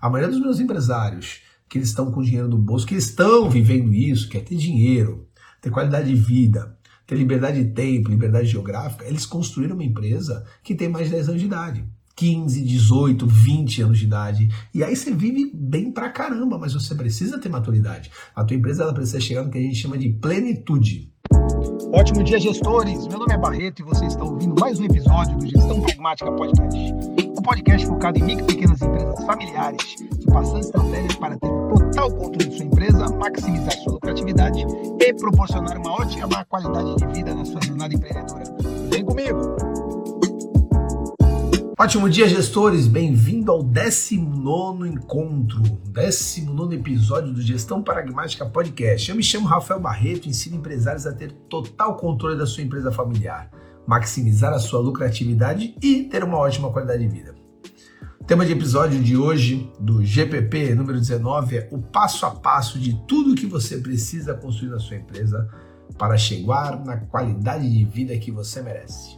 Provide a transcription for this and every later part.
A maioria dos meus empresários que eles estão com dinheiro no bolso, que estão vivendo isso, que é ter dinheiro, ter qualidade de vida, ter liberdade de tempo, liberdade geográfica, eles construíram uma empresa que tem mais de 10 anos de idade. 15, 18, 20 anos de idade. E aí você vive bem pra caramba, mas você precisa ter maturidade. A tua empresa ela precisa chegar no que a gente chama de plenitude. Ótimo dia, gestores! Meu nome é Barreto e você está ouvindo mais um episódio do Gestão Pragmática Podcast. Um podcast focado em micro e pequenas empresas familiares, que passando estratégias para ter total controle de sua empresa, maximizar sua lucratividade e proporcionar uma ótima qualidade de vida na sua jornada empreendedora. Vem comigo! Ótimo dia, gestores! Bem-vindo ao 19 encontro, 19 episódio do Gestão Pragmática Podcast. Eu me chamo Rafael Barreto, ensino empresários a ter total controle da sua empresa familiar, maximizar a sua lucratividade e ter uma ótima qualidade de vida. O tema de episódio de hoje, do GPP número 19, é o passo a passo de tudo que você precisa construir na sua empresa para chegar na qualidade de vida que você merece.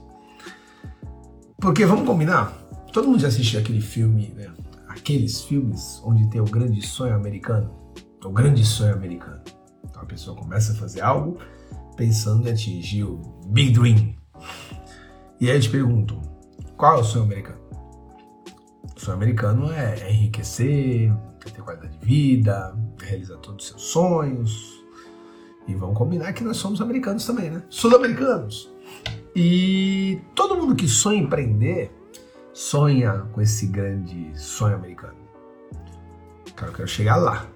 Porque vamos combinar? Todo mundo já assistiu aquele filme, né? Aqueles filmes onde tem o grande sonho americano. O grande sonho americano. Então a pessoa começa a fazer algo pensando em atingir o Big Dream. E aí eu te pergunto, qual é o sonho americano? O sonho americano é, enriquecer, é ter qualidade de vida, é realizar todos os seus sonhos. E vamos combinar que nós somos americanos também, né? Sul-americanos. E todo mundo que sonha empreender sonha com esse grande sonho americano. Cara, eu quero chegar lá.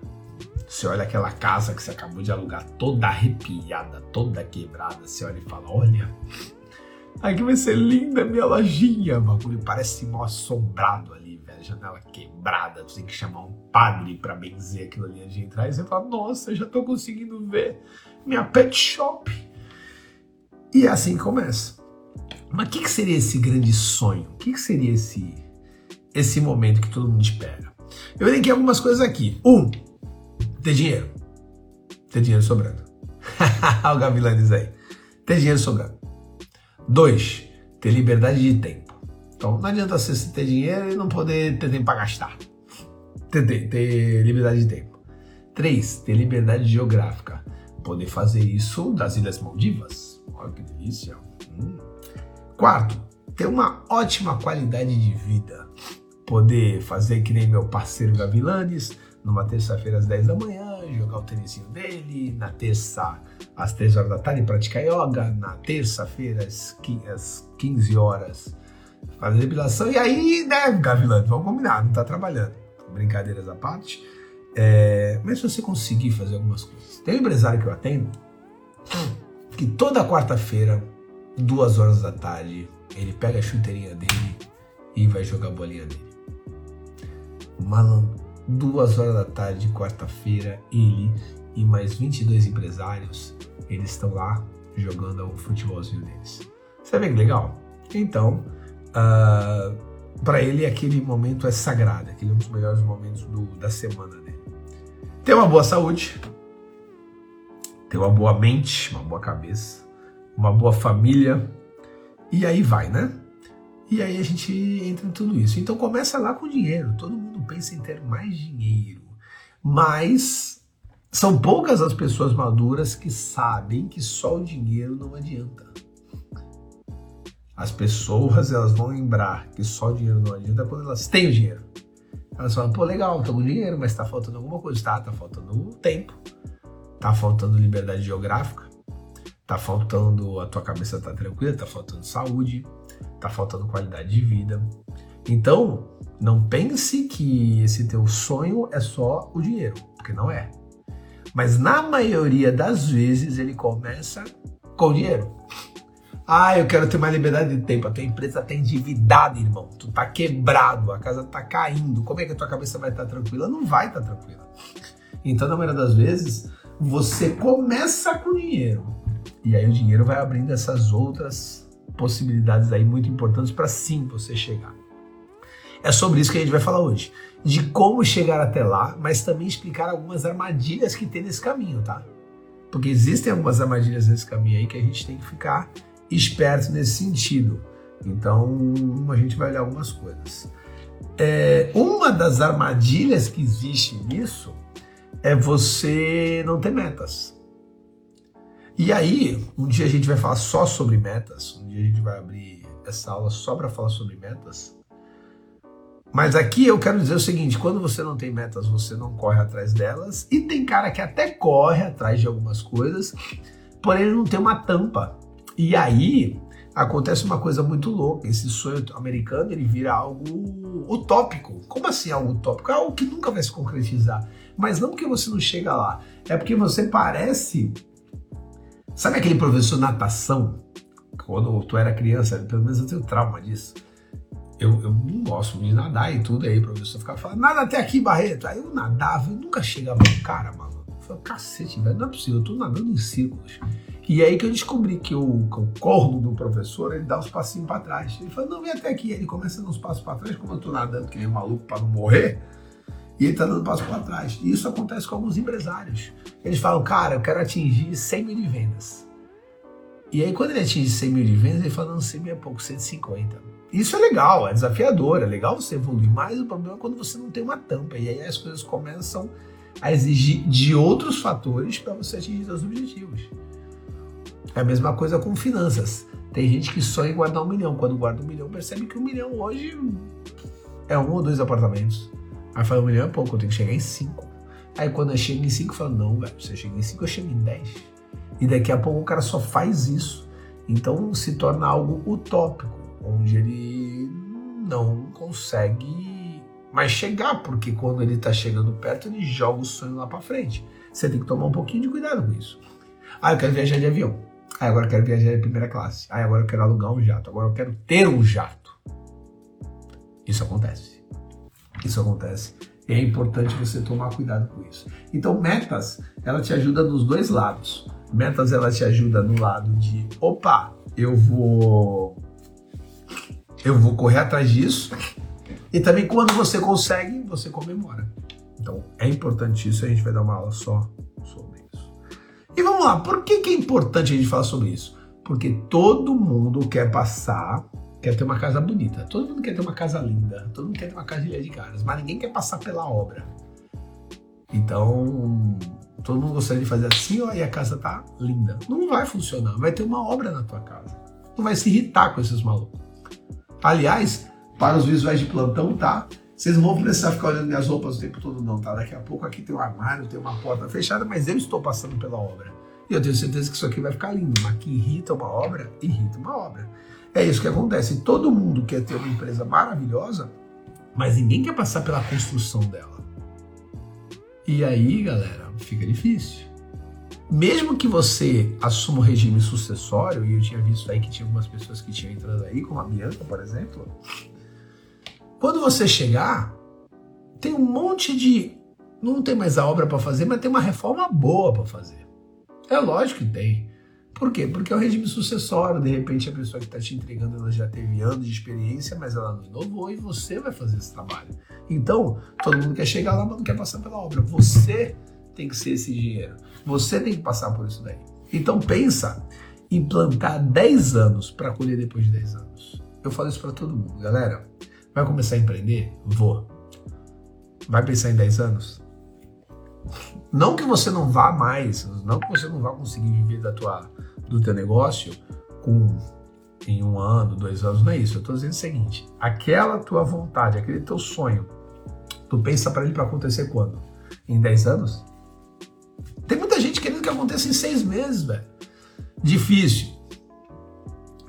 Você olha aquela casa que você acabou de alugar, toda arrepiada, toda quebrada. Você olha e fala: Olha, aqui vai ser linda minha lojinha. O bagulho parece mal assombrado ali, velho. Janela quebrada. Você tem que chamar um padre para benzer aquilo ali antes de entrar. E você fala: Nossa, já tô conseguindo ver minha pet shop. E é assim que começa. Mas o que, que, seria esse grande sonho? O que, que, seria esse, esse momento que todo mundo espera? Eu elenquei algumas coisas aqui. Um, ter dinheiro. Ter dinheiro sobrando. o Gavilã diz aí. Ter dinheiro sobrando. Dois, ter liberdade de tempo. Então não adianta você ter dinheiro e não poder ter tempo para gastar. Ter, ter, ter liberdade de tempo. Três, ter liberdade geográfica. Poder fazer isso das Ilhas Maldivas Olha que delícia. Hum. Quarto, ter uma ótima qualidade de vida. Poder fazer que nem meu parceiro Gavilanes, numa terça-feira às 10 da manhã, jogar o tênisinho dele, na terça às 3 horas da tarde praticar yoga, na terça-feira às 15 horas fazer depilação. E aí, né, Gavilanes, vamos combinar, não tá trabalhando. Brincadeiras à parte. É, mas se você conseguir fazer algumas coisas. Tem um empresário que eu atendo que toda quarta-feira, duas horas da tarde, ele pega a chuteirinha dele e vai jogar a bolinha dele. Malandro, duas horas da tarde, quarta-feira, ele e mais 22 empresários, eles estão lá jogando o futebolzinho deles. Vê que legal? Então, uh, ah, para ele aquele momento é sagrado, aquele é um dos melhores momentos do, da semana dele. Ter uma boa saúde, ter uma boa mente, uma boa cabeça, uma boa família, e aí vai, né? E aí a gente entra em tudo isso. Então começa lá com dinheiro. Todo mundo pensa em ter mais dinheiro. Mas são poucas as pessoas maduras que sabem que só o dinheiro não adianta. As pessoas elas vão lembrar que só o dinheiro não adianta quando elas têm o dinheiro. Elas falam, pô, legal, tô com dinheiro, mas tá faltando alguma coisa. Tá, tá faltando tempo, tá faltando liberdade geográfica, tá faltando a tua cabeça tá tranquila, tá faltando saúde, tá faltando qualidade de vida. Então, não pense que esse teu sonho é só o dinheiro, porque não é. Mas na maioria das vezes ele começa com dinheiro. Ah, eu quero ter mais liberdade de tempo. A tua empresa tá endividada, irmão. Tu tá quebrado, a casa tá caindo. Como é que a tua cabeça vai estar tá tranquila? Não vai estar tá tranquila. Então, na maioria das vezes, você começa com dinheiro. E aí o dinheiro vai abrindo essas outras possibilidades aí muito importantes para sim você chegar. É sobre isso que a gente vai falar hoje. De como chegar até lá, mas também explicar algumas armadilhas que tem nesse caminho, tá? Porque existem algumas armadilhas nesse caminho aí que a gente tem que ficar esperto nesse sentido. Então a gente vai olhar algumas coisas. é, uma das armadilhas que existe nisso é você não ter metas. E aí, um dia a gente vai falar só sobre metas, um dia a gente vai abrir essa aula só para falar sobre metas. Mas aqui eu quero dizer o seguinte: quando você não tem metas, você não corre atrás delas. E tem cara que até corre atrás de algumas coisas, porém não tem uma tampa. E aí acontece uma coisa muito louca. Esse sonho americano ele vira algo utópico. Como assim algo utópico? É algo que nunca vai se concretizar. Mas não porque você não chega lá, é porque você parece. Sabe aquele professor de natação? Quando tu era criança, pelo menos eu tenho trauma disso. Eu, eu não gosto de nadar e tudo, aí o professor ficava falando, nada até aqui, Barreto. Aí eu nadava, eu nunca chegava no cara, mano. Eu falei, cacete, velho, não é possível, eu tô nadando em círculos. E aí que eu descobri que o, que o corno do professor, ele dá uns passinhos para trás. Ele fala, não, vem até aqui. Ele começa a dar uns passos para trás, como eu tô nadando que nem um maluco para não morrer, e ele tá dando passo para trás. E isso acontece com alguns empresários. Eles falam, cara, eu quero atingir 100 mil de vendas. E aí, quando ele atinge 100 mil de vendas, ele fala, não, 100 mil é pouco, 150. Isso é legal, é desafiador, é legal você evoluir, mas o problema é quando você não tem uma tampa. E aí as coisas começam a exigir de outros fatores para você atingir seus objetivos. É a mesma coisa com finanças. Tem gente que sonha em guardar um milhão. Quando guarda um milhão, percebe que um milhão hoje é um ou dois apartamentos. Aí um milhão é pouco, eu tenho que chegar em cinco. Aí quando eu chego em cinco, fala, não, velho, você chega em cinco, eu chego em dez. E daqui a pouco o cara só faz isso. Então se torna algo utópico, onde ele não consegue mais chegar, porque quando ele está chegando perto, ele joga o sonho lá para frente. Você tem que tomar um pouquinho de cuidado com isso. Ah, eu quero viajar de avião. Ah, agora eu quero viajar de primeira classe. Ah, agora eu quero alugar um jato. Agora eu quero ter um jato. Isso acontece. Isso acontece. É importante você tomar cuidado com isso. Então, metas, ela te ajuda nos dois lados. Metas, ela te ajuda no lado de, opa, eu vou eu vou correr atrás disso. E também quando você consegue, você comemora. Então, é importante isso, a gente vai dar uma aula só sobre isso. E vamos lá, por que, que é importante a gente falar sobre isso? Porque todo mundo quer passar quer ter uma casa bonita. Todo mundo quer ter uma casa linda. Todo mundo quer ter uma casa de caras. Mas ninguém quer passar pela obra. Então, todo mundo gostaria de fazer assim, ó, e a casa tá linda. Não vai funcionar. Vai ter uma obra na tua casa. Não vai se irritar com esses malucos. Aliás, para os visuais de plantão, tá? Vocês não vão precisar ficar olhando minhas roupas o tempo todo, não, tá? Daqui a pouco aqui tem um armário, tem uma porta fechada, mas eu estou passando pela obra. E eu tenho certeza que isso aqui vai ficar lindo. Mas que irrita uma obra, irrita uma obra. É isso que acontece. Todo mundo quer ter uma empresa maravilhosa, mas ninguém quer passar pela construção dela. E aí, galera, fica difícil. Mesmo que você assuma o regime sucessório, e eu tinha visto aí que tinha algumas pessoas que tinham entrado aí, como a Bianca, por exemplo, quando você chegar, tem um monte de. Não tem mais a obra para fazer, mas tem uma reforma boa para fazer. É lógico que tem. Por quê? Porque é o regime sucessório. De repente, a pessoa que está te entregando ela já teve anos de experiência, mas ela não inovou e você vai fazer esse trabalho. Então, todo mundo quer chegar lá, mas não quer passar pela obra. Você tem que ser esse engenheiro. Você tem que passar por isso daí. Então, pensa em plantar 10 anos para colher depois de 10 anos. Eu falo isso para todo mundo. Galera, vai começar a empreender? Vou. Vai pensar em 10 anos? Não que você não vá mais, não que você não vá conseguir viver da tua, do teu negócio com em um ano, dois anos, não é isso. Eu estou dizendo o seguinte: aquela tua vontade, aquele teu sonho, tu pensa para ele para acontecer quando? Em 10 anos? Tem muita gente querendo que aconteça em seis meses, velho. Difícil.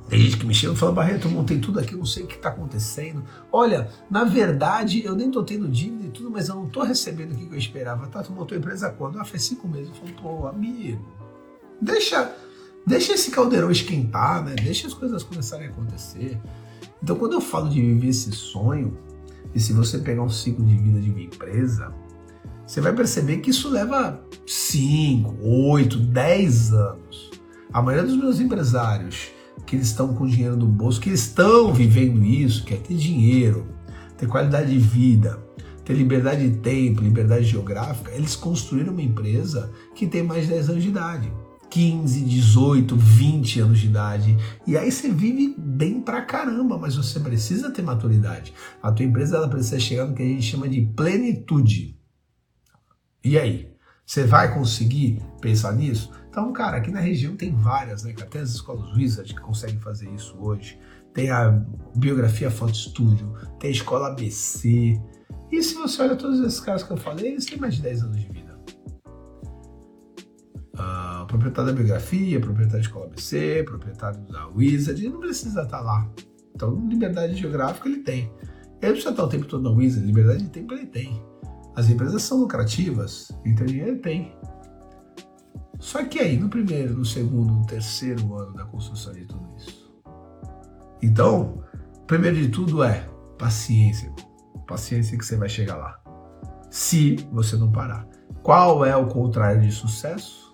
Tem gente que me chama e fala, Barreto, eu montei tudo aqui, não sei o que está acontecendo. Olha, na verdade, eu nem tô tendo dívida e tudo, mas eu não tô recebendo o que eu esperava. Tá, tu montou a empresa quando? Ah, faz cinco meses. Eu falo, pô, amigo, deixa, deixa esse caldeirão esquentar, né? Deixa as coisas começarem a acontecer. Então, quando eu falo de viver esse sonho, e se você pegar um ciclo de vida de uma empresa, você vai perceber que isso leva 5, 8, 10 anos. A maioria dos meus empresários que eles estão com dinheiro no bolso, que estão vivendo isso, que é ter dinheiro, ter qualidade de vida, ter liberdade de tempo, liberdade geográfica, eles construíram uma empresa que tem mais de 10 anos de idade, 15, 18, 20 anos de idade. E aí você vive bem pra caramba, mas você precisa ter maturidade. A tua empresa ela precisa chegar no que a gente chama de plenitude. E aí? Você vai conseguir pensar nisso? Então, cara, aqui na região tem várias, né? Até as escolas Wizard que conseguem fazer isso hoje. Tem a Biografia Foto Studio, tem a Escola ABC. E se você olha todos esses caras que eu falei, eles têm mais de 10 anos de vida. Proprietário da biografia, proprietário da escola ABC, proprietário da Wizard, ele não precisa estar lá. Então, liberdade geográfica ele tem. Ele precisa estar o tempo todo na Wizard, liberdade de tempo ele tem. As empresas são lucrativas, então dinheiro tem. Só que aí, no primeiro, no segundo, no terceiro ano da construção de tudo isso. Então, primeiro de tudo é paciência. Paciência que você vai chegar lá. Se você não parar. Qual é o contrário de sucesso?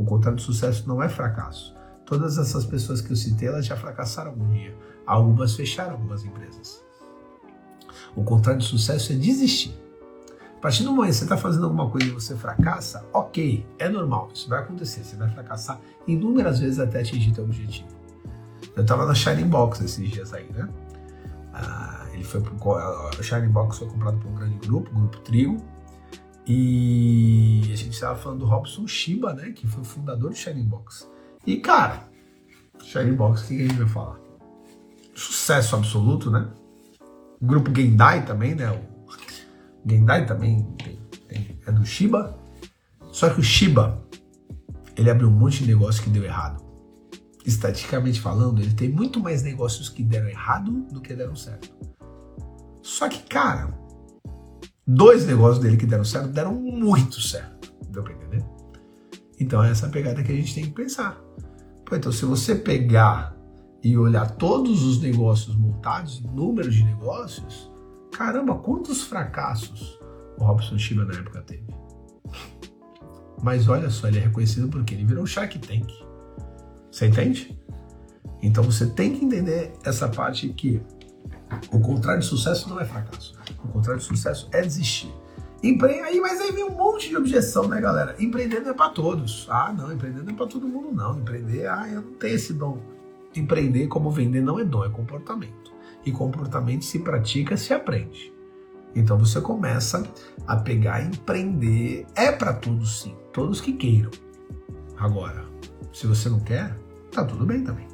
O contrário de sucesso não é fracasso. Todas essas pessoas que eu citei, elas já fracassaram algum dia. Algumas fecharam algumas empresas. O contrário de sucesso é desistir. A partir do momento que você está fazendo alguma coisa e você fracassa, ok, é normal, isso vai acontecer. Você vai fracassar inúmeras vezes até atingir seu objetivo. Eu estava na Shining Box esses dias aí, né? Ah, ele foi pro, a Shining Box foi comprado por um grande grupo, Grupo Trio, e a gente estava falando do Robson Shiba, né? Que foi o fundador do Shining Box. E, cara, Shining Box, o que a gente vai falar? Sucesso absoluto, né? O grupo Gendai também, né? O Gendai também tem, tem, é do Shiba. Só que o Shiba, ele abriu um monte de negócio que deu errado. Estatisticamente falando, ele tem muito mais negócios que deram errado do que deram certo. Só que, cara, dois negócios dele que deram certo deram muito certo. Deu pra entender? Então é essa pegada que a gente tem que pensar. Pô, então se você pegar e olhar todos os negócios montados, números de negócios, caramba, quantos fracassos o Robson Shiba na época teve. Mas olha só, ele é reconhecido porque ele virou um Shark Tank. Você entende? Então você tem que entender essa parte que o contrário de sucesso não é fracasso. O contrário de sucesso é desistir. Empre... Aí, mas aí vem um monte de objeção, né, galera? Empreender não é para todos. Ah, não, empreender não é para todo mundo, não. Empreender, ah, eu não tenho esse dom. Empreender como vender não é dom, é comportamento. E comportamento se pratica, se aprende. Então você começa a pegar e empreender. É para todos sim, todos que queiram. Agora, se você não quer, tá tudo bem também.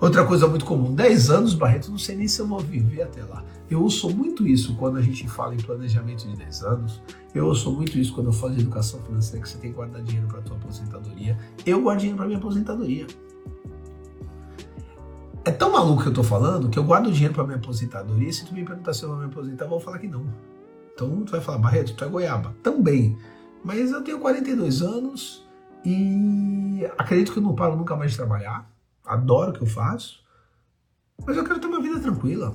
Outra coisa muito comum, 10 anos, Barreto, não sei nem se eu vou viver até lá. Eu ouço muito isso quando a gente fala em planejamento de 10 anos. Eu ouço muito isso quando eu falo de educação financeira, que você tem que guardar dinheiro para a tua aposentadoria. Eu guardo dinheiro para minha aposentadoria. É tão maluco que eu tô falando que eu guardo dinheiro para minha aposentadoria. Se tu me perguntar se eu vou me aposentar, eu vou falar que não. Então tu vai falar, Barreto, tu é goiaba. Também. Mas eu tenho 42 anos e acredito que eu não paro nunca mais de trabalhar adoro o que eu faço, mas eu quero ter uma vida tranquila.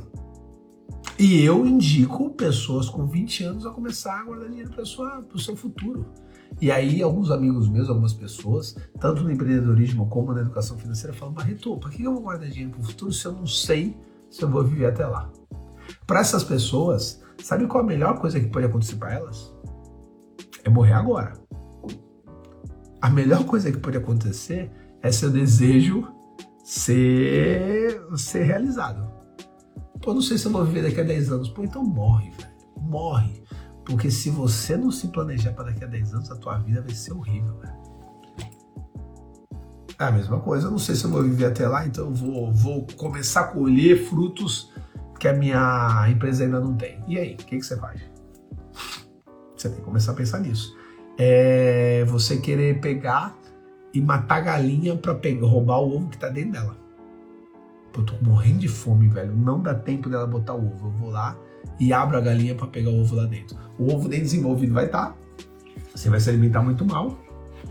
E eu indico pessoas com 20 anos a começar a guardar dinheiro para o seu futuro. E aí, alguns amigos meus, algumas pessoas, tanto no empreendedorismo como na educação financeira, falam: Barreto, para que eu vou guardar dinheiro para o futuro se eu não sei se eu vou viver até lá? Para essas pessoas, sabe qual a melhor coisa que pode acontecer para elas? É morrer agora. A melhor coisa que pode acontecer é seu desejo ser, ser realizado. Pô, não sei se eu vou viver daqui a 10 anos. Pô, então morre, velho. Morre. Porque se você não se planejar para daqui a 10 anos, a tua vida vai ser horrível, velho. É a mesma coisa, eu não sei se eu vou viver até lá, então eu vou, vou começar a colher frutos que a minha empresa ainda não tem. E aí, o que, que você faz? Você tem que começar a pensar nisso. É você querer pegar e matar a galinha para roubar o ovo que tá dentro dela. Eu tô morrendo de fome, velho. Não dá tempo dela botar o ovo. Eu vou lá e abro a galinha para pegar o ovo lá dentro. O ovo nem desenvolvido vai estar. Tá, você vai se alimentar muito mal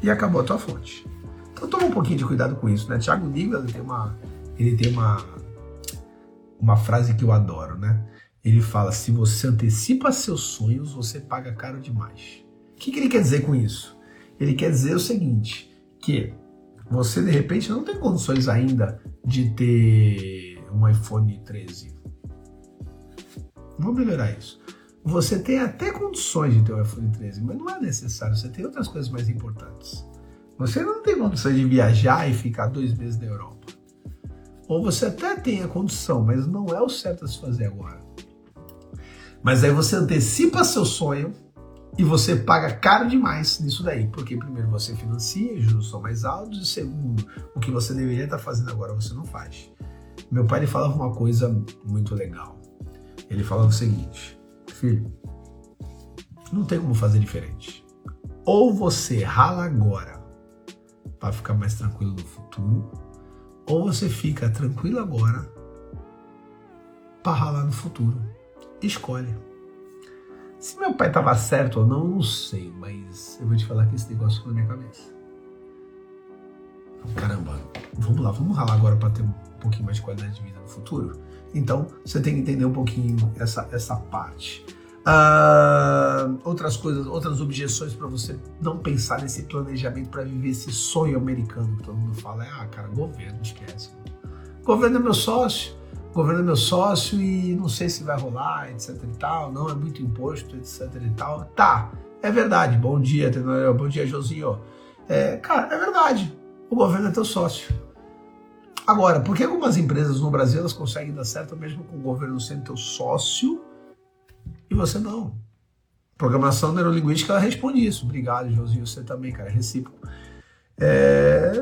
e acabou a tua fonte. Então toma um pouquinho de cuidado com isso, né? Tiago Nigel tem uma ele tem uma uma frase que eu adoro, né? Ele fala: se você antecipa seus sonhos, você paga caro demais. O que, que ele quer dizer com isso? Ele quer dizer o seguinte: que você de repente não tem condições ainda de ter um iPhone 13. Vou melhorar isso. Você tem até condições de ter um iPhone 13, mas não é necessário. Você tem outras coisas mais importantes. Você não tem condição de viajar e ficar dois meses na Europa. Ou você até tem a condição, mas não é o certo a se fazer agora. Mas aí você antecipa seu sonho e você paga caro demais nisso daí, porque primeiro você financia, os juros são mais altos, e segundo, o que você deveria estar fazendo agora você não faz. Meu pai ele falava uma coisa muito legal. Ele falava o seguinte: filho, não tem como fazer diferente. Ou você rala agora para ficar mais tranquilo no futuro, ou você fica tranquilo agora para ralar no futuro. Escolhe. Se meu pai estava certo ou não, não sei, mas eu vou te falar que esse negócio ficou na minha cabeça. Caramba, vamos lá, vamos ralar agora para ter um pouquinho mais de qualidade de vida no futuro? Então, você tem que entender um pouquinho essa, essa parte. Uh, outras coisas, outras objeções para você não pensar nesse planejamento para viver esse sonho americano que todo mundo fala é, ah, cara, governo, esquece. Governo é meu sócio, governo é meu sócio e não sei se vai rolar, etc e tal, não é muito imposto, etc e tal. Tá, é verdade. Bom dia, Tenório. Bom dia, Josinho. É, cara, é verdade. O governo é teu sócio. Agora, por que algumas empresas no Brasil elas conseguem dar certo mesmo com o governo sendo teu sócio e você não? Programação neurolinguística ela responde isso. Obrigado, Josinho. Você também, cara. É recíproco. É,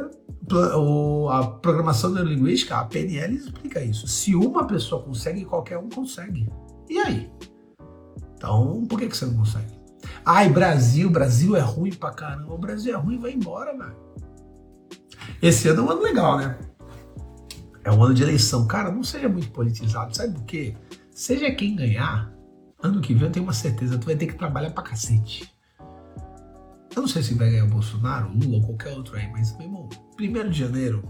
a programação neurolinguística, a PNL, explica isso. Se uma pessoa consegue, qualquer um consegue. E aí? Então, por que, que você não consegue? Ai, Brasil, Brasil é ruim pra caramba. O Brasil é ruim, vai embora, velho. Esse ano é um ano legal, né? É um ano de eleição. Cara, não seja muito politizado. Sabe por quê? Seja quem ganhar, ano que vem eu tenho uma certeza, tu vai ter que trabalhar pra cacete. Eu não sei se vai ganhar o Bolsonaro, Lula ou qualquer outro aí, mas, meu irmão, primeiro de janeiro,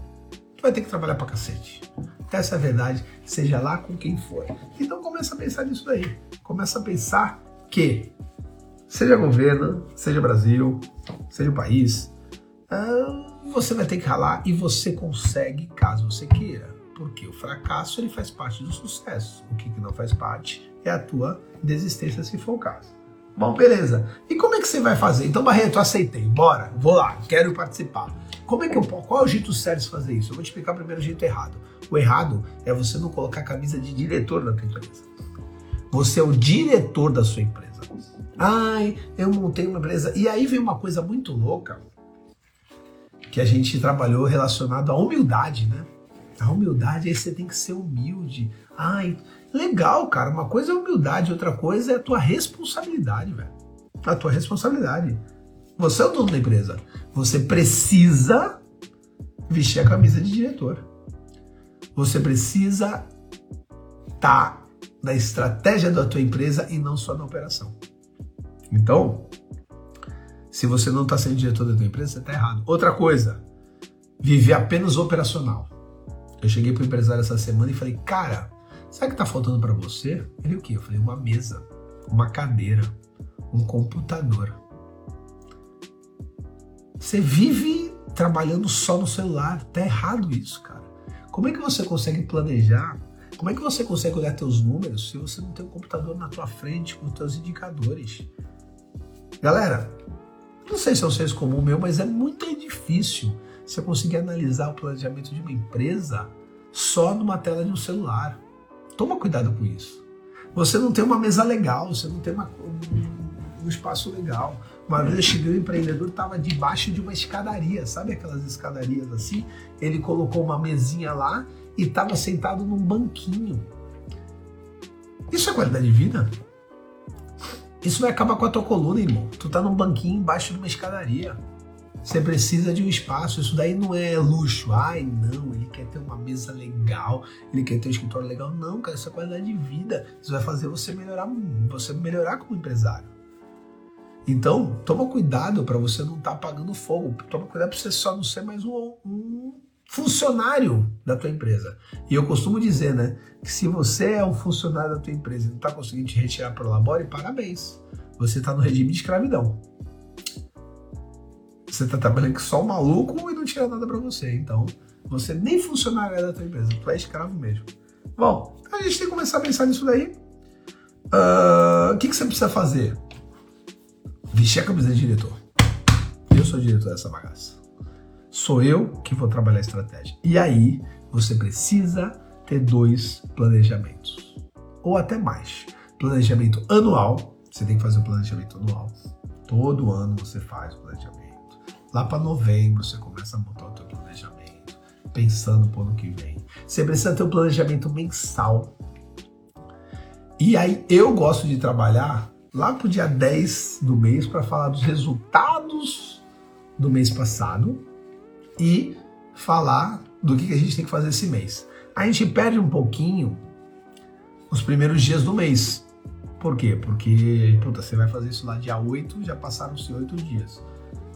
tu vai ter que trabalhar pra cacete. Essa é a verdade, seja lá com quem for. Então começa a pensar nisso daí. Começa a pensar que, seja governo, seja Brasil, seja o país, ah, você vai ter que ralar e você consegue caso você queira. Porque o fracasso ele faz parte do sucesso. O que, que não faz parte é a tua desistência se for o caso. Bom, beleza. E como é que você vai fazer? Então, Barreto, aceitei. Bora, vou lá, quero participar. Como é que eu posso? Qual é o jeito certo de fazer isso? Eu vou te explicar primeiro o jeito errado. O errado é você não colocar a camisa de diretor da tua empresa. Você é o diretor da sua empresa. Ai, eu montei uma empresa. E aí vem uma coisa muito louca que a gente trabalhou relacionado à humildade, né? A humildade, aí você tem que ser humilde. Ai, legal, cara. Uma coisa é humildade, outra coisa é a tua responsabilidade, velho. A tua responsabilidade. Você é o dono da empresa. Você precisa vestir a camisa de diretor. Você precisa estar tá na estratégia da tua empresa e não só na operação. Então, se você não está sendo diretor da tua empresa, você está errado. Outra coisa, viver apenas operacional. Eu cheguei para o empresário essa semana e falei, cara, sabe o que está faltando para você? Ele o quê? Eu falei, uma mesa, uma cadeira, um computador. Você vive trabalhando só no celular. Tá errado isso, cara. Como é que você consegue planejar? Como é que você consegue olhar teus números se você não tem um computador na tua frente com os teus indicadores? Galera, não sei se é um senso comum meu, mas é muito difícil você conseguir analisar o planejamento de uma empresa só numa tela de um celular. Toma cuidado com isso. Você não tem uma mesa legal, você não tem uma, um, um, espaço legal. Uma vez eu cheguei, o empreendedor estava debaixo de uma escadaria, sabe aquelas escadarias assim? Ele colocou uma mesinha lá e estava sentado num banquinho. Isso é qualidade de vida? Isso vai acabar com a tua coluna, irmão. Tu tá num banquinho embaixo de uma escadaria. Você precisa de um espaço. Isso daí não é luxo. Ai, não, ele quer ter uma mesa legal, ele quer ter um escritório legal. Não, cara, isso é qualidade de vida. Isso vai fazer você melhorar, você melhorar como empresário. Então, toma cuidado para você não estar tá apagando fogo. Toma cuidado para você só não ser mais um, um funcionário da tua empresa. E eu costumo dizer, né, que se você é um funcionário da tua empresa e não está conseguindo te retirar para o labore, parabéns. Você está no regime de escravidão. Você está trabalhando com só um maluco e não tira nada para você. Então, você nem funcionário é da tua empresa, tu é escravo mesmo. Bom, a gente tem que começar a pensar nisso daí. Ah, o uh, que, que você precisa fazer? Vestir a camisa de diretor. Eu sou diretor dessa bagaça. Sou eu que vou trabalhar a estratégia. E aí você precisa ter dois planejamentos, ou até mais. Planejamento anual, você tem que fazer o planejamento anual. Todo ano você faz o planejamento. Lá para novembro você começa a montar o teu planejamento, pensando para o ano que vem. Você precisa ter um planejamento mensal. E aí eu gosto de trabalhar lá pro dia 10 do mês para falar dos resultados do mês passado e falar do que a gente tem que fazer esse mês. A gente perde um pouquinho os primeiros dias do mês. Por quê? Porque, puta, você vai fazer isso lá dia 8, já passaram-se 8 dias.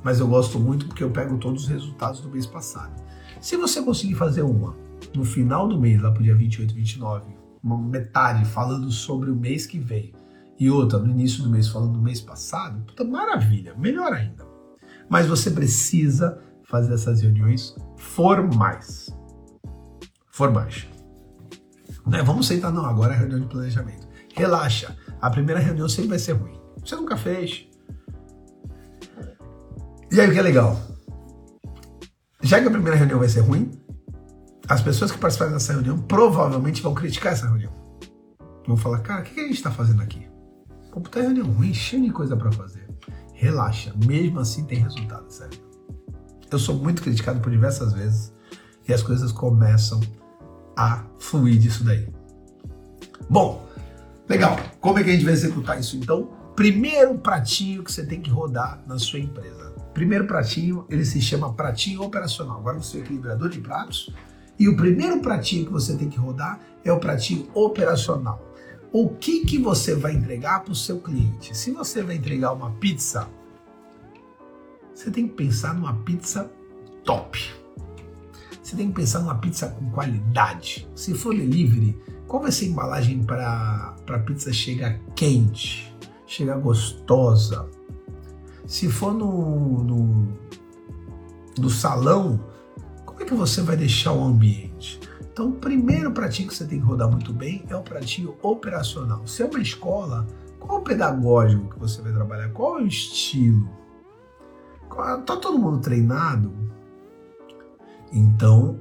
Mas eu gosto muito porque eu pego todos os resultados do mês passado. Se você conseguir fazer uma no final do mês, lá pro dia 28, 29, uma metade falando sobre o mês que vem, e outra no início do mês falando do mês passado, puta, maravilha, melhor ainda. Mas você precisa fazer essas reuniões formais. Formais. Né? Vamos sentar, não, agora é reunião de planejamento. Relaxa, a primeira reunião sempre vai ser ruim. Você nunca fez. E aí o que é legal? Já que a primeira reunião vai ser ruim, as pessoas que participarem dessa reunião provavelmente vão criticar essa reunião. Vão falar, cara, o que a gente está fazendo aqui? Pô, tá reunião ruim, cheio de coisa para fazer. Relaxa, mesmo assim tem resultado, sério. Eu sou muito criticado por diversas vezes e as coisas começam a fluir disso daí. Bom, legal. Como é que a gente vai executar isso então? Primeiro pratinho que você tem que rodar na sua empresa. Primeiro pratinho, ele se chama pratinho operacional. Agora você é equilibrador de pratos. E o primeiro pratinho que você tem que rodar é o pratinho operacional. O que, que você vai entregar para o seu cliente? Se você vai entregar uma pizza você tem que pensar numa pizza top. Você tem que pensar numa pizza com qualidade. Se for delivery, qual vai ser a embalagem para a pizza chegar quente, chegar gostosa? Se for no, no, no salão, como é que você vai deixar o ambiente? Então, o primeiro pratinho que você tem que rodar muito bem é o pratinho operacional. Se é uma escola, qual é o pedagógico que você vai trabalhar? Qual é o estilo? Tá todo mundo treinado? Então,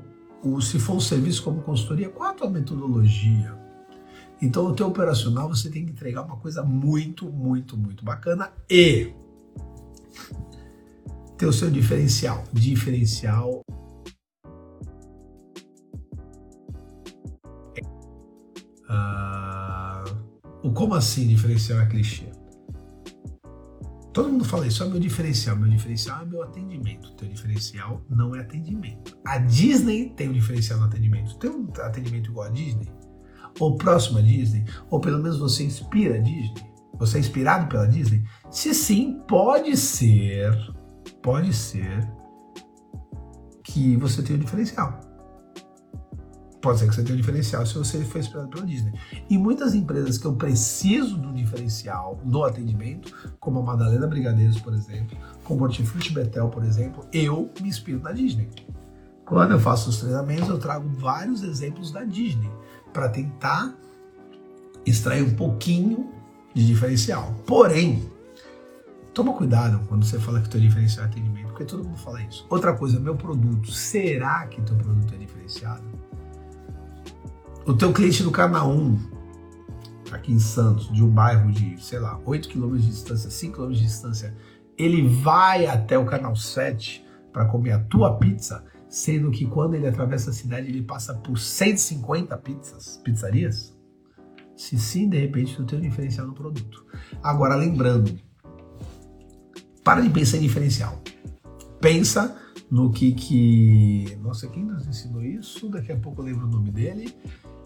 se for um serviço como consultoria, qual a tua metodologia? Então, o teu operacional você tem que entregar uma coisa muito, muito, muito bacana e ter o seu diferencial. Diferencial Uh, o como assim diferencial é clichê? Todo mundo fala isso, é meu diferencial. Meu diferencial é meu atendimento. Teu diferencial não é atendimento. A Disney tem um diferencial no atendimento. Tem um atendimento igual a Disney? Ou próximo a Disney? Ou pelo menos você inspira a Disney? Você é inspirado pela Disney? Se sim, pode ser, pode ser que você tenha um diferencial. Pode ser que você tenha um diferencial se você foi inspirado pela Disney. E muitas empresas que eu preciso do diferencial no atendimento, como a Madalena Brigadeiros, por exemplo, como o Hortifruti Betel, por exemplo, eu me inspiro na Disney. Quando eu faço os treinamentos, eu trago vários exemplos da Disney para tentar extrair um pouquinho de diferencial. Porém, toma cuidado quando você fala que teu diferencial é atendimento, porque todo mundo fala isso. Outra coisa, meu produto, será que teu produto é diferenciado? o teu cliente do Canal 1, aqui em Santos, de um bairro de, sei lá, 8 km de distância, 5 km de distância, ele vai até o Canal 7 para comer a tua pizza, sendo que quando ele atravessa a cidade ele passa por 150 pizzas, pizzarias? Se sim, de repente tu tem um diferencial no produto. Agora, lembrando, para de pensar em diferencial. Pensa no que que... Nossa, quem nos ensinou isso? Daqui a pouco eu lembro o nome dele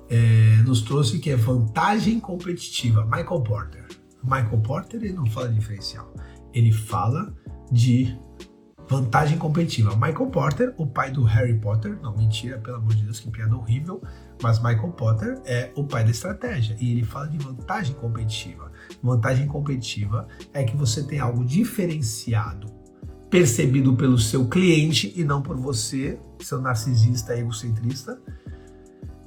é, nos trouxe que é vantagem competitiva. Michael Porter. Michael Porter ele não fala de diferencial, ele fala de vantagem competitiva. Michael Porter, o pai do Harry Potter, não mentira, pelo amor de Deus, que piada horrível, mas Michael Potter é o pai da estratégia e ele fala de vantagem competitiva. Vantagem competitiva é que você tem algo diferenciado, percebido pelo seu cliente e não por você, seu narcisista egocentrista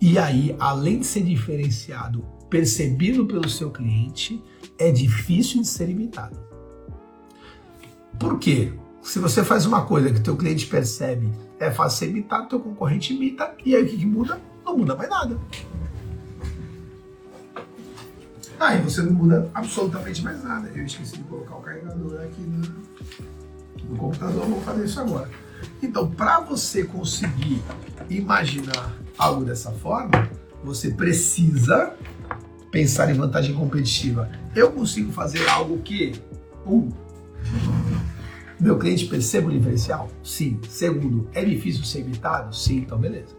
e aí, além de ser diferenciado, percebido pelo seu cliente, é difícil de ser imitado. Por quê? Se você faz uma coisa que teu cliente percebe, é fácil imitar, teu concorrente imita, e aí o que, que muda? Não muda mais nada. Aí você não muda absolutamente mais nada. Eu esqueci de colocar o carregador aqui no, no computador, vou fazer isso agora. Então, para você conseguir imaginar algo dessa forma, você precisa pensar em vantagem competitiva. Eu consigo fazer algo que, um, meu cliente perceba o diferencial? Sim. Segundo, é difícil ser imitado? Sim, então beleza.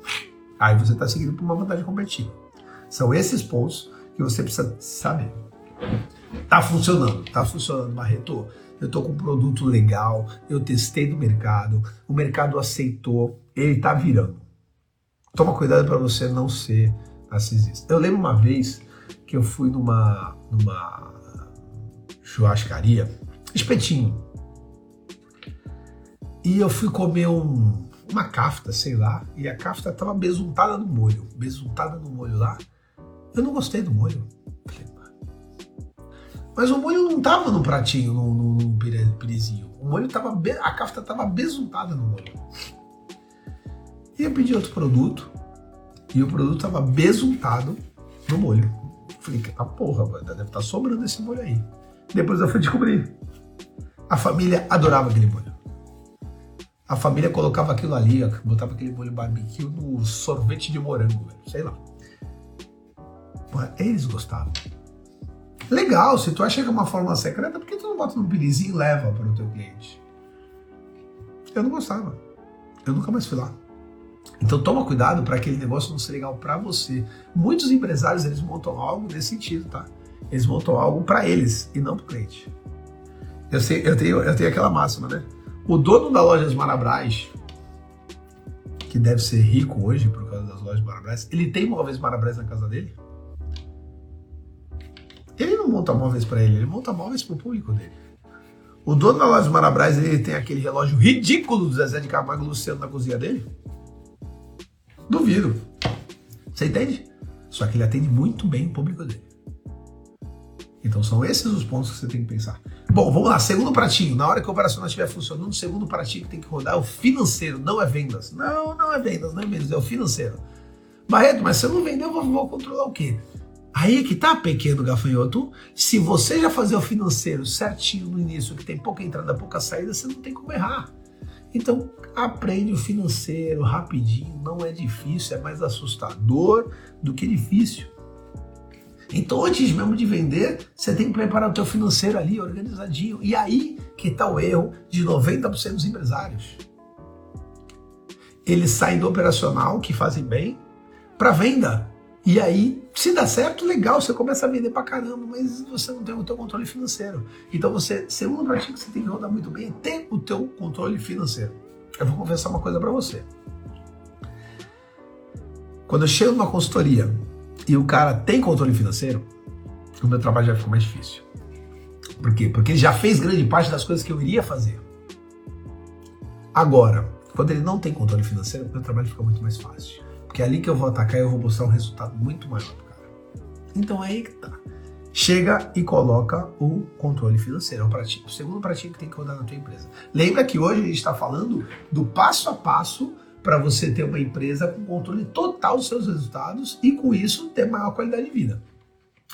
Aí você está seguindo por uma vantagem competitiva. São esses pontos que você precisa saber. Tá funcionando, tá funcionando, Barreto. Eu tô com um produto legal, eu testei no mercado, o mercado aceitou, ele tá virando. Toma cuidado para você não ser narcisista. Eu lembro uma vez que eu fui numa numa churrascaria, espetinho. E eu fui comer um, uma cafta, sei lá, e a cafta tava besuntada no molho, besuntada no molho lá. Eu não gostei do molho. Mas o molho não tava no pratinho, no, no, no pirezinho. O molho tava. A cafta tava besuntada no molho. E eu pedi outro produto. E o produto tava besuntado no molho. Falei, ah, porra, deve estar tá sobrando esse molho aí. Depois eu fui descobrir. A família adorava aquele molho. A família colocava aquilo ali, botava aquele molho barbecue no sorvete de morango, sei lá. Eles gostavam. Legal, se tu acha que é uma forma secreta, por que tu não bota no pirizinho e leva para o teu cliente? Eu não gostava. Eu nunca mais fui lá. Então toma cuidado para aquele negócio não ser legal para você. Muitos empresários eles montam algo nesse sentido, tá? Eles montam algo para eles e não para o cliente. Eu, sei, eu, tenho, eu tenho aquela máxima, né? O dono da loja Marabras, que deve ser rico hoje por causa das lojas Marabras, ele tem móveis Marabras na casa dele? Ele não monta móveis para ele, ele monta móveis para o público dele. O dono da loja Marabras, ele tem aquele relógio ridículo do Zezé de Camargo Luciano na cozinha dele? Duvido. Você entende? Só que ele atende muito bem o público dele. Então são esses os pontos que você tem que pensar. Bom, vamos lá. Segundo pratinho. Na hora que o operacional estiver funcionando, o segundo pratinho que tem que rodar é o financeiro, não é vendas. Não, não é vendas, não é vendas, é o financeiro. Barreto, mas se eu não vender, eu vou, vou controlar o quê? Aí que tá, pequeno gafanhoto. Se você já fazer o financeiro certinho no início, que tem pouca entrada, pouca saída, você não tem como errar. Então, aprende o financeiro rapidinho, não é difícil, é mais assustador do que difícil. Então, antes mesmo de vender, você tem que preparar o teu financeiro ali, organizadinho. E aí que está o erro de 90% dos empresários. Eles saem do operacional, que fazem bem, para venda. E aí, se dá certo, legal, você começa a vender pra caramba, mas você não tem o teu controle financeiro. Então você, segundo prática que você tem que rodar muito bem é ter o teu controle financeiro. Eu vou confessar uma coisa para você. Quando eu chego numa consultoria e o cara tem controle financeiro, o meu trabalho já ficou mais difícil. Por quê? Porque ele já fez grande parte das coisas que eu iria fazer. Agora, quando ele não tem controle financeiro, o meu trabalho fica muito mais fácil. Porque é ali que eu vou atacar e eu vou mostrar um resultado muito maior pro cara. Então é aí que tá. Chega e coloca o controle financeiro, é o, pratinho, o segundo pratinho que tem que rodar na tua empresa. Lembra que hoje a gente está falando do passo a passo para você ter uma empresa com controle total dos seus resultados e com isso ter maior qualidade de vida.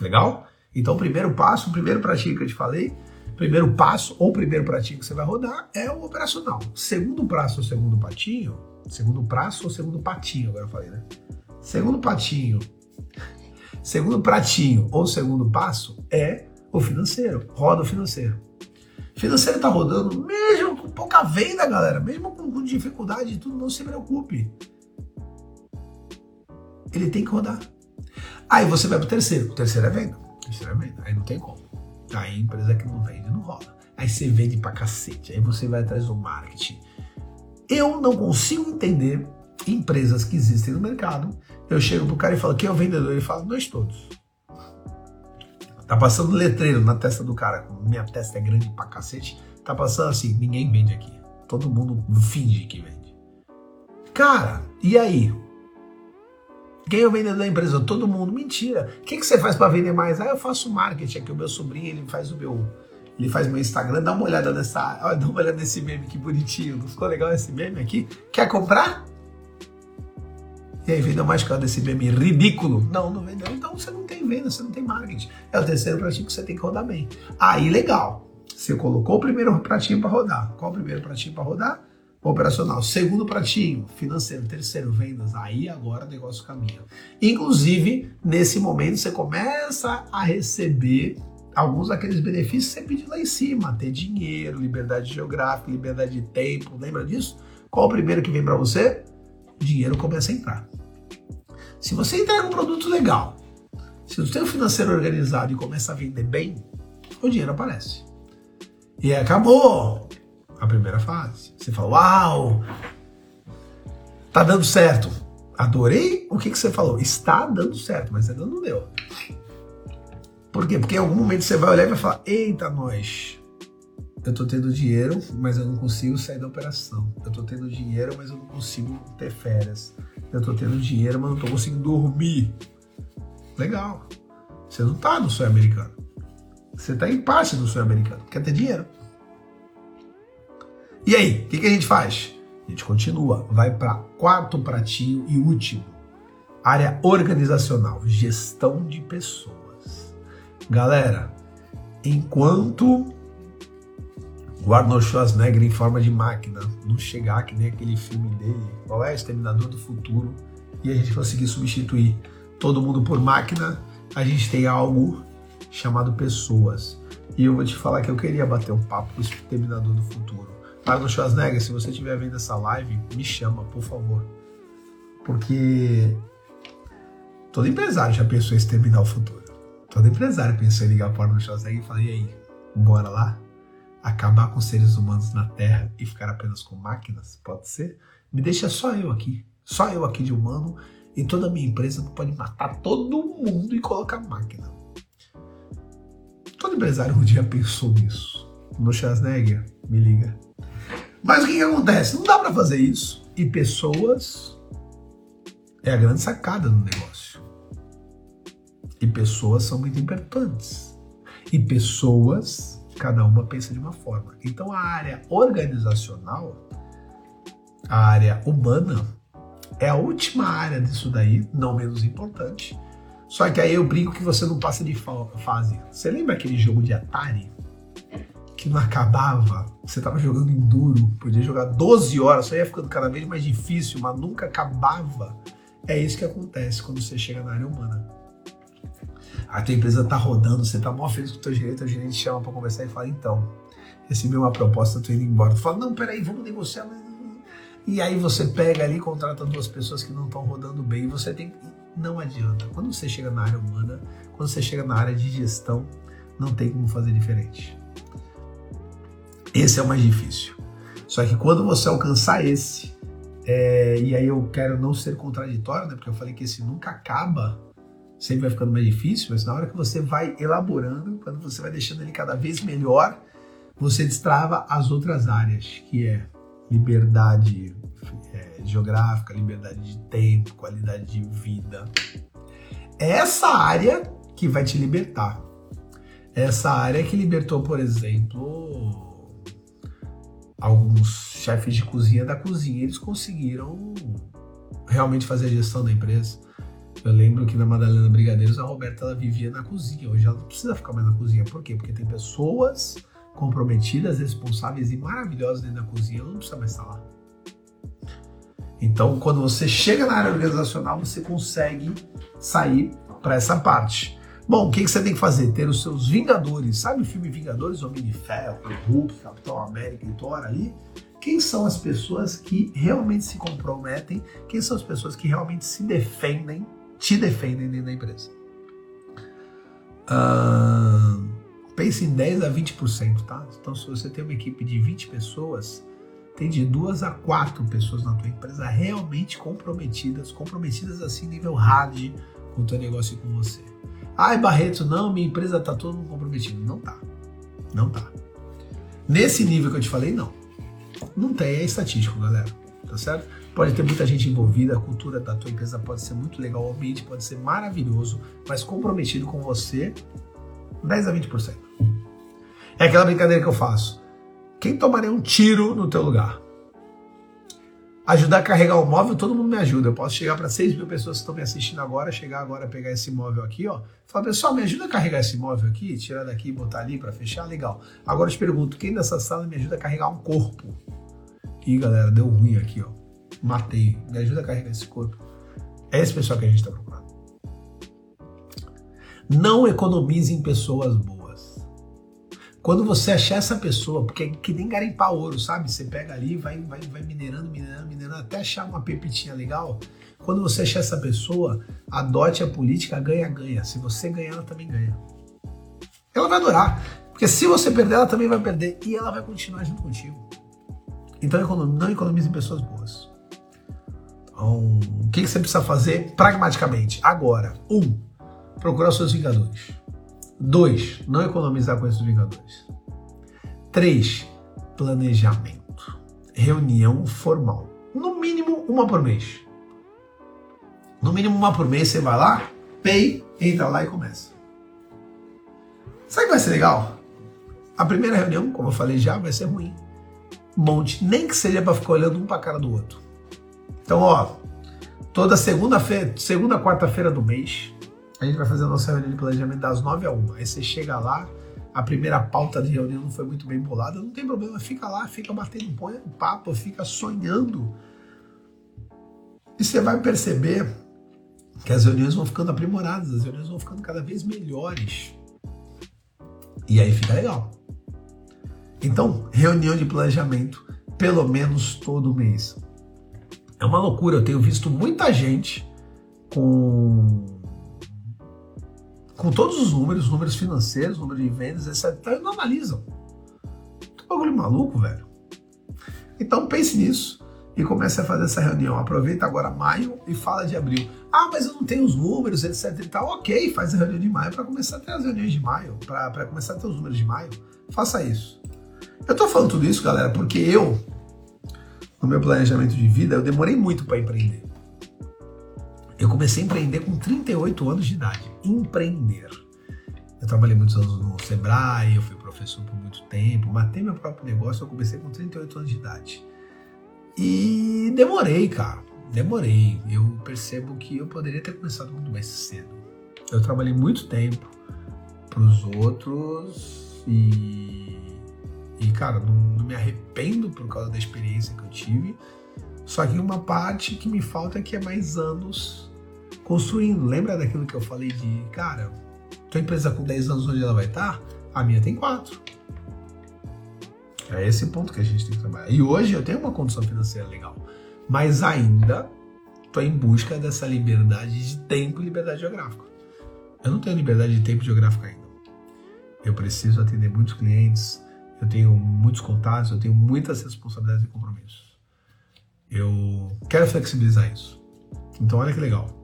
Legal? Então, primeiro passo, o primeiro pratinho que eu te falei, primeiro passo ou primeiro pratinho que você vai rodar é o operacional. Segundo passo ou segundo patinho, Segundo prazo ou segundo patinho, agora eu falei, né? Segundo patinho, segundo pratinho ou segundo passo é o financeiro, roda o financeiro. O financeiro tá rodando mesmo com pouca venda, galera, mesmo com, com dificuldade e tudo, não se preocupe. Ele tem que rodar. Aí você vai pro terceiro, o terceiro é venda. O terceiro é venda, aí não tem como. Aí a empresa que não vende não roda. Aí você vende pra cacete, aí você vai atrás do marketing eu não consigo entender empresas que existem no mercado. Eu chego pro cara e falo, quem é o vendedor? Ele fala, nós todos. Tá passando letreiro na testa do cara, minha testa é grande pra cacete. Tá passando assim, ninguém vende aqui. Todo mundo finge que vende. Cara, e aí? Quem é o vendedor da empresa? Todo mundo. Mentira. O que, que você faz para vender mais? Ah, eu faço marketing aqui. O meu sobrinho ele faz o meu ele faz meu Instagram, dá uma olhada nessa, ó, dá uma olhada nesse meme que bonitinho, ficou legal esse meme aqui? Quer comprar? E aí, vendeu mais caro desse meme ridículo? Não, não vendeu. Então você não tem venda, você não tem marketing. É o terceiro pratinho que você tem que rodar bem. Aí, legal. Você colocou o primeiro pratinho para rodar. Qual o primeiro pratinho para rodar? Operacional. Segundo pratinho, financeiro. Terceiro, vendas. Aí agora o negócio caminha. Inclusive, nesse momento, você começa a receber alguns daqueles benefícios que você pediu lá em cima. Ter dinheiro, liberdade geográfica, liberdade de tempo. Lembra disso? Qual o primeiro que vem para você? dinheiro começa a entrar. Se você entrega um produto legal, se o seu financeiro organizado e começa a vender bem, o dinheiro aparece. E acabou a primeira fase. Você fala, uau, tá dando certo. Adorei o que, que você falou. Está dando certo, mas ainda não deu. Por quê? Porque em algum momento você vai olhar e vai falar, eita, nós, eu tô tendo dinheiro, mas eu não consigo sair da operação. Eu tô tendo dinheiro, mas eu não consigo ter férias. Eu tô tendo dinheiro, mas não tô conseguindo dormir. Legal. Você não tá no sonho americano. Você tá em parte do sonho americano. Quer ter dinheiro. E aí, o que, que a gente faz? A gente continua, vai para quarto pratinho e último. Área organizacional, gestão de pessoas. Galera, enquanto o Arnold Schwarzenegger em forma de máquina, não chegar que nem aquele filme dele, qual é? Exterminador do Futuro, e a gente conseguir substituir todo mundo por máquina, a gente tem algo chamado pessoas. E eu vou te falar que eu queria bater um papo com o Exterminador do Futuro. Arnold Schwarzenegger, se você estiver vendo essa live, me chama, por favor. Porque todo empresário já pensou em exterminar o futuro. Todo empresário pensou em ligar para o Arnold Schwarzenegger e falar, e aí, bora lá? acabar com seres humanos na Terra e ficar apenas com máquinas? Pode ser? Me deixa só eu aqui, só eu aqui de humano e toda a minha empresa pode matar todo mundo e colocar máquina. Todo empresário um dia pensou nisso. No Schwarzenegger, me liga. Mas o que, que acontece? Não dá para fazer isso. E pessoas é a grande sacada do negócio. E pessoas são muito importantes. E pessoas cada uma pensa de uma forma. Então a área organizacional, a área humana, é a última área disso daí, não menos importante. Só que aí eu brinco que você não passa de fase. Você lembra aquele jogo de Atari? Que não acabava, você tava jogando em duro, podia jogar 12 horas, só ia ficando cada vez mais difícil, mas nunca acabava. É isso que acontece quando você chega na área humana a tua empresa tá rodando, você tá mó feliz com o teu gerente, o gerente chama para conversar e fala, então, recebi uma proposta, tô indo embora. Tu fala, não, peraí, vamos negociar. E aí você pega ali, contrata duas pessoas que não estão rodando bem, você tem não adianta. Quando você chega na área humana, quando você chega na área de gestão, não tem como fazer diferente. Esse é o mais difícil. Só que quando você alcançar esse, é, e aí eu quero não ser contraditório, né, porque eu falei que esse nunca acaba, sempre vai ficando mais difícil, mas na hora que você vai elaborando, quando você vai deixando ele cada vez melhor, você destrava as outras áreas, que é liberdade é, geográfica, liberdade de tempo, qualidade de vida. É essa área que vai te libertar. É essa área que libertou, por exemplo, alguns chefes de cozinha da cozinha. Eles conseguiram realmente fazer a gestão da empresa. Eu lembro que na Madalena Brigadeiros a Roberta ela vivia na cozinha. Hoje ela não precisa ficar mais na cozinha. Por quê? Porque tem pessoas comprometidas, responsáveis e maravilhosas dentro da cozinha. Ela não precisa mais estar lá. Então, quando você chega na área organizacional, você consegue sair para essa parte. Bom, o que, que, você tem que fazer? Ter os seus Vingadores. Sabe o filme Vingadores? Homem de Ferro, Hulk, Capitão América e Thor ali? Quem são as pessoas que realmente se comprometem? Quem são as pessoas que realmente se defendem te defendem dentro da empresa. Uh, pense em 10 a 20%, tá? Então, se você tem uma equipe de 20 pessoas, tem de duas a quatro pessoas na tua empresa realmente comprometidas, comprometidas assim, nível hard com o teu negócio e com você. Ai, Barreto, não, minha empresa tá todo mundo comprometido. Não tá. Não tá. Nesse nível que eu te falei, não. Não tem, é estatístico, galera. Tá certo? Pode ter muita gente envolvida, a cultura da tua empresa pode ser muito legal, o ambiente pode ser maravilhoso, mas comprometido com você, 10 a 20%. É aquela brincadeira que eu faço. Quem tomaria um tiro no teu lugar? Ajudar a carregar o móvel, todo mundo me ajuda. Eu posso chegar para 6 mil pessoas que estão me assistindo agora, chegar agora, pegar esse móvel aqui, ó. Falar, pessoal, me ajuda a carregar esse móvel aqui, tirar daqui e botar ali para fechar, legal. Agora eu te pergunto, quem nessa sala me ajuda a carregar um corpo? Ih, galera, deu ruim aqui, ó. Matei. Me ajuda a carregar esse corpo. É esse pessoal que a gente está procurando. Não economize em pessoas boas. Quando você achar essa pessoa, porque é que nem garimpar ouro, sabe? Você pega ali, vai, vai, vai minerando, minerando, minerando, até achar uma pepitinha legal. Quando você achar essa pessoa, adote a política ganha-ganha. Se você ganhar, ela também ganha. Ela vai adorar. Porque se você perder, ela também vai perder. E ela vai continuar junto contigo. Então não economize em pessoas boas. Então, o que você precisa fazer pragmaticamente? Agora. Um, procurar seus vingadores. Dois, não economizar com esses vingadores. Três, planejamento. Reunião formal. No mínimo uma por mês. No mínimo uma por mês você vai lá, pay, entra lá e começa. Sabe que vai ser legal? A primeira reunião, como eu falei já, vai ser ruim. Monte, nem que seja para ficar olhando um para a cara do outro. Então, ó, toda segunda-feira, segunda, quarta-feira do mês, a gente vai fazer a nossa reunião de planejamento das 9 a 1. Aí você chega lá, a primeira pauta de reunião não foi muito bem bolada, não tem problema, fica lá, fica batendo um papo, fica sonhando. E você vai perceber que as reuniões vão ficando aprimoradas, as reuniões vão ficando cada vez melhores. E aí fica legal. Então, reunião de planejamento, pelo menos todo mês. É uma loucura, eu tenho visto muita gente com com todos os números, números financeiros, número de vendas, etc. Então, não analisam. Que bagulho maluco, velho. Então pense nisso e comece a fazer essa reunião. Aproveita agora maio e fala de abril. Ah, mas eu não tenho os números, etc e tal. Ok, faz a reunião de maio para começar a ter as reuniões de maio, para começar a ter os números de maio. Faça isso. Eu tô falando tudo isso, galera, porque eu, no meu planejamento de vida, eu demorei muito para empreender. Eu comecei a empreender com 38 anos de idade. Empreender. Eu trabalhei muitos anos no Sebrae, eu fui professor por muito tempo, matei meu próprio negócio, eu comecei com 38 anos de idade. E demorei, cara. Demorei. Eu percebo que eu poderia ter começado muito mais cedo. Eu trabalhei muito tempo para os outros e, e cara, não, não me arrependo por causa da experiência que eu tive. Só que uma parte que me falta é que é mais anos construindo. Lembra daquilo que eu falei de, cara, tua empresa com 10 anos onde ela vai estar? A minha tem 4. É esse ponto que a gente tem que trabalhar. E hoje eu tenho uma condição financeira legal, mas ainda estou em busca dessa liberdade de tempo e liberdade geográfica. Eu não tenho liberdade de tempo geográfica ainda. Eu preciso atender muitos clientes, eu tenho muitos contatos, eu tenho muitas responsabilidades e compromissos. Eu quero flexibilizar isso. Então, olha que legal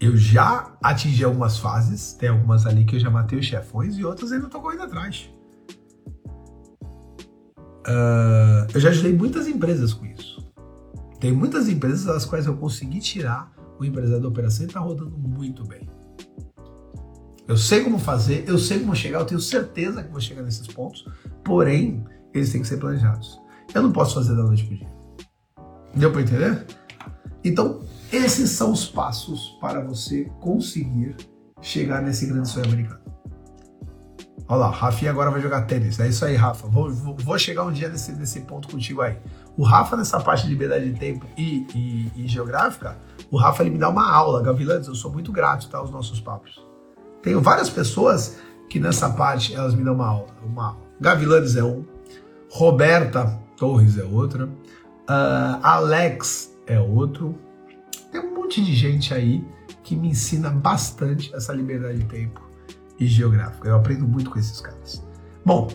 eu já atingi algumas fases, tem algumas ali que eu já matei os chefões e outras ainda estou correndo atrás. Uh, eu já ajudei muitas empresas com isso. Tem muitas empresas das quais eu consegui tirar o empresário da operação e está rodando muito bem. Eu sei como fazer, eu sei como chegar, eu tenho certeza que vou chegar nesses pontos, porém, eles têm que ser planejados. Eu não posso fazer da noite para dia. Deu para entender? Então, esses são os passos para você conseguir chegar nesse grande sonho americano. Olha lá, Rafinha agora vai jogar tênis. É isso aí, Rafa. Vou, vou, vou, chegar um dia nesse, nesse ponto contigo aí. O Rafa, nessa parte de liberdade de tempo e, e, e geográfica, o Rafa ele me dá uma aula. Gavilantes, eu sou muito grato tá, aos nossos papos. Tenho várias pessoas que nessa parte elas me dão uma aula. Uma Gavilanes é um, Roberta Torres é outra, uh, Alex é outro, tem um monte de gente aí que me ensina bastante essa liberdade de tempo e geográfica. Eu aprendo muito com esses caras. Bom,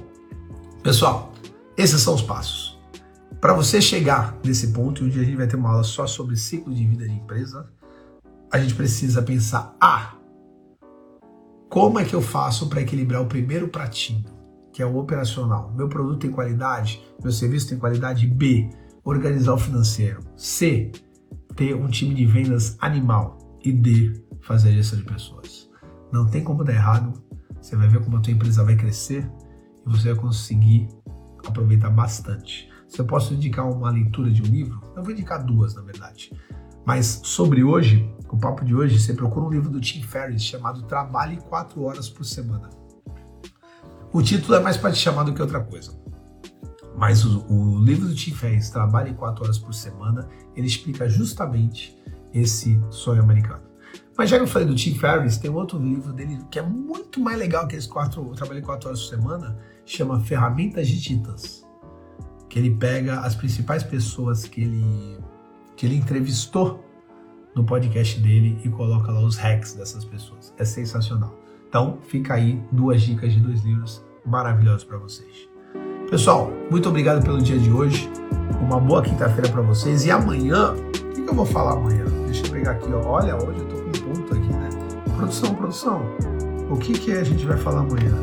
pessoal, esses são os passos. Para você chegar nesse ponto, e um dia a gente vai ter uma aula só sobre ciclo de vida de empresa, a gente precisa pensar: ah, como é que eu faço para equilibrar o primeiro pratinho, que é o operacional? Meu produto tem qualidade? Meu serviço tem qualidade? B, organizar o financeiro. C, ter um time de vendas animal e D, fazer gestão de pessoas. Não tem como dar errado. Você vai ver como a tua empresa vai crescer e você vai conseguir aproveitar bastante. Se eu posso indicar uma leitura de um livro, eu vou indicar duas, na verdade. Mas sobre hoje, o papo de hoje, você procura um livro do Tim Ferriss chamado Trabalhe 4 horas por semana. O título é mais para te chamar do que outra coisa. Mas o, o livro do Tim Ferriss, Trabalhe 4 horas por semana, ele explica justamente esse sonho americano. Mas já que eu falei do Tim Ferriss, tem outro livro dele que é muito mais legal que esse quatro, Trabalhe 4 horas por semana, chama Ferramentas de Titãs. Que ele pega as principais pessoas que ele, que ele entrevistou no podcast dele e coloca lá os hacks dessas pessoas. É sensacional. Então, fica aí duas dicas de dois livros maravilhosos para vocês. Pessoal, muito obrigado pelo dia de hoje. Uma boa quinta-feira para vocês. E amanhã, o que, que, eu vou falar amanhã? Deixa eu pegar aqui, ó. Olha, hoje eu tô com um ponto aqui, né? Produção, produção. O que, que a gente vai falar amanhã?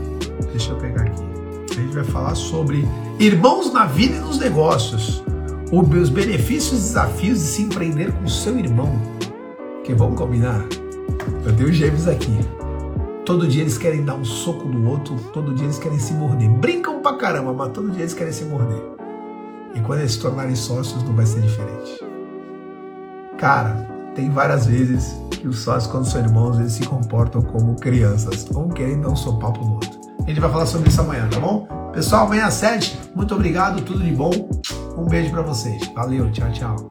Deixa eu pegar aqui. A gente vai falar sobre irmãos na vida e nos negócios. Os benefícios e desafios de se empreender com seu irmão. Que vamos combinar? Eu tenho gêmeos aqui. Todo dia eles querem dar um soco no outro, todo dia eles querem se morder. Brincam pra caramba, mas todo dia eles querem se morder. E quando eles se tornarem sócios, não vai ser diferente. Cara, tem várias vezes que os sócios, quando são irmãos, eles se comportam como crianças. Um querem dar um sopapo no outro. A gente vai falar sobre isso amanhã, tá bom? Pessoal, amanhã às 7, muito obrigado, tudo de bom. Um beijo para vocês. Valeu, tchau, tchau.